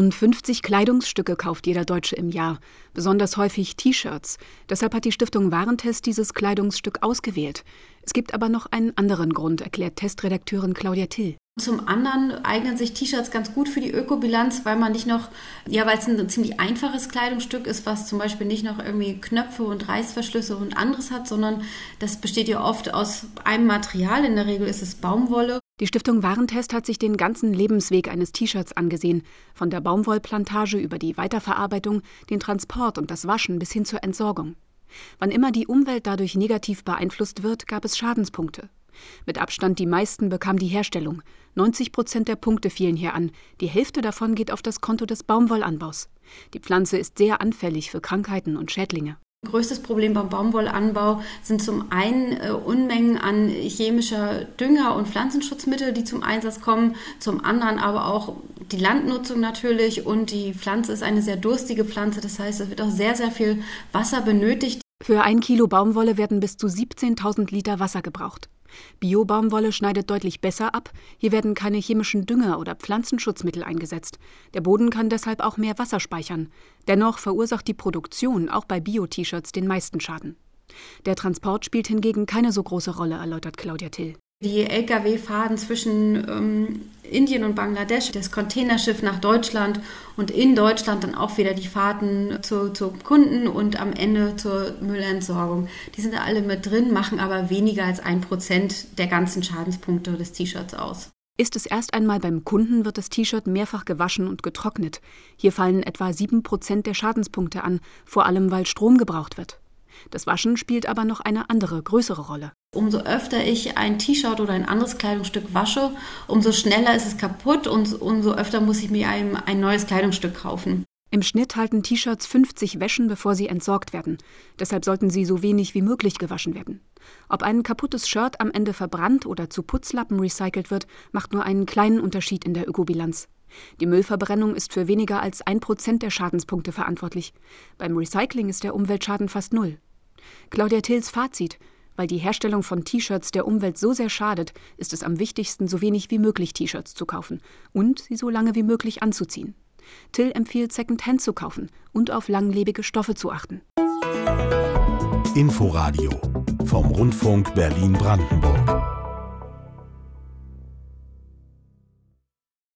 Rund 50 Kleidungsstücke kauft jeder Deutsche im Jahr, besonders häufig T-Shirts. Deshalb hat die Stiftung Warentest dieses Kleidungsstück ausgewählt. Es gibt aber noch einen anderen Grund, erklärt Testredakteurin Claudia Till. Zum anderen eignen sich T-Shirts ganz gut für die Ökobilanz, weil man nicht noch, ja, weil es ein ziemlich einfaches Kleidungsstück ist, was zum Beispiel nicht noch irgendwie Knöpfe und Reißverschlüsse und anderes hat, sondern das besteht ja oft aus einem Material. In der Regel ist es Baumwolle. Die Stiftung Warentest hat sich den ganzen Lebensweg eines T-Shirts angesehen, von der Baumwollplantage über die Weiterverarbeitung, den Transport und das Waschen bis hin zur Entsorgung. Wann immer die Umwelt dadurch negativ beeinflusst wird, gab es Schadenspunkte. Mit Abstand die meisten bekam die Herstellung. 90 Prozent der Punkte fielen hier an. Die Hälfte davon geht auf das Konto des Baumwollanbaus. Die Pflanze ist sehr anfällig für Krankheiten und Schädlinge. Größtes Problem beim Baumwollanbau sind zum einen äh, Unmengen an chemischer Dünger und Pflanzenschutzmittel, die zum Einsatz kommen, zum anderen aber auch die Landnutzung natürlich und die Pflanze ist eine sehr durstige Pflanze, das heißt, es wird auch sehr, sehr viel Wasser benötigt. Für ein Kilo Baumwolle werden bis zu 17.000 Liter Wasser gebraucht. Bio-Baumwolle schneidet deutlich besser ab. Hier werden keine chemischen Dünger oder Pflanzenschutzmittel eingesetzt. Der Boden kann deshalb auch mehr Wasser speichern. Dennoch verursacht die Produktion auch bei Bio-T-Shirts den meisten Schaden. Der Transport spielt hingegen keine so große Rolle, erläutert Claudia Till. Die Lkw fahren zwischen ähm, Indien und Bangladesch, das Containerschiff nach Deutschland und in Deutschland dann auch wieder die Fahrten zu, zu Kunden und am Ende zur Müllentsorgung. Die sind alle mit drin, machen aber weniger als ein Prozent der ganzen Schadenspunkte des T-Shirts aus. Ist es erst einmal beim Kunden, wird das T-Shirt mehrfach gewaschen und getrocknet. Hier fallen etwa sieben Prozent der Schadenspunkte an, vor allem weil Strom gebraucht wird. Das Waschen spielt aber noch eine andere, größere Rolle. Umso öfter ich ein T-Shirt oder ein anderes Kleidungsstück wasche, umso schneller ist es kaputt und umso öfter muss ich mir ein, ein neues Kleidungsstück kaufen. Im Schnitt halten T-Shirts 50 Wäschen, bevor sie entsorgt werden. Deshalb sollten sie so wenig wie möglich gewaschen werden. Ob ein kaputtes Shirt am Ende verbrannt oder zu Putzlappen recycelt wird, macht nur einen kleinen Unterschied in der Ökobilanz. Die Müllverbrennung ist für weniger als ein Prozent der Schadenspunkte verantwortlich. Beim Recycling ist der Umweltschaden fast null. Claudia Tills Fazit: Weil die Herstellung von T-Shirts der Umwelt so sehr schadet, ist es am wichtigsten, so wenig wie möglich T-Shirts zu kaufen und sie so lange wie möglich anzuziehen. Till empfiehlt, Secondhand zu kaufen und auf langlebige Stoffe zu achten. Inforadio vom Rundfunk Berlin-Brandenburg.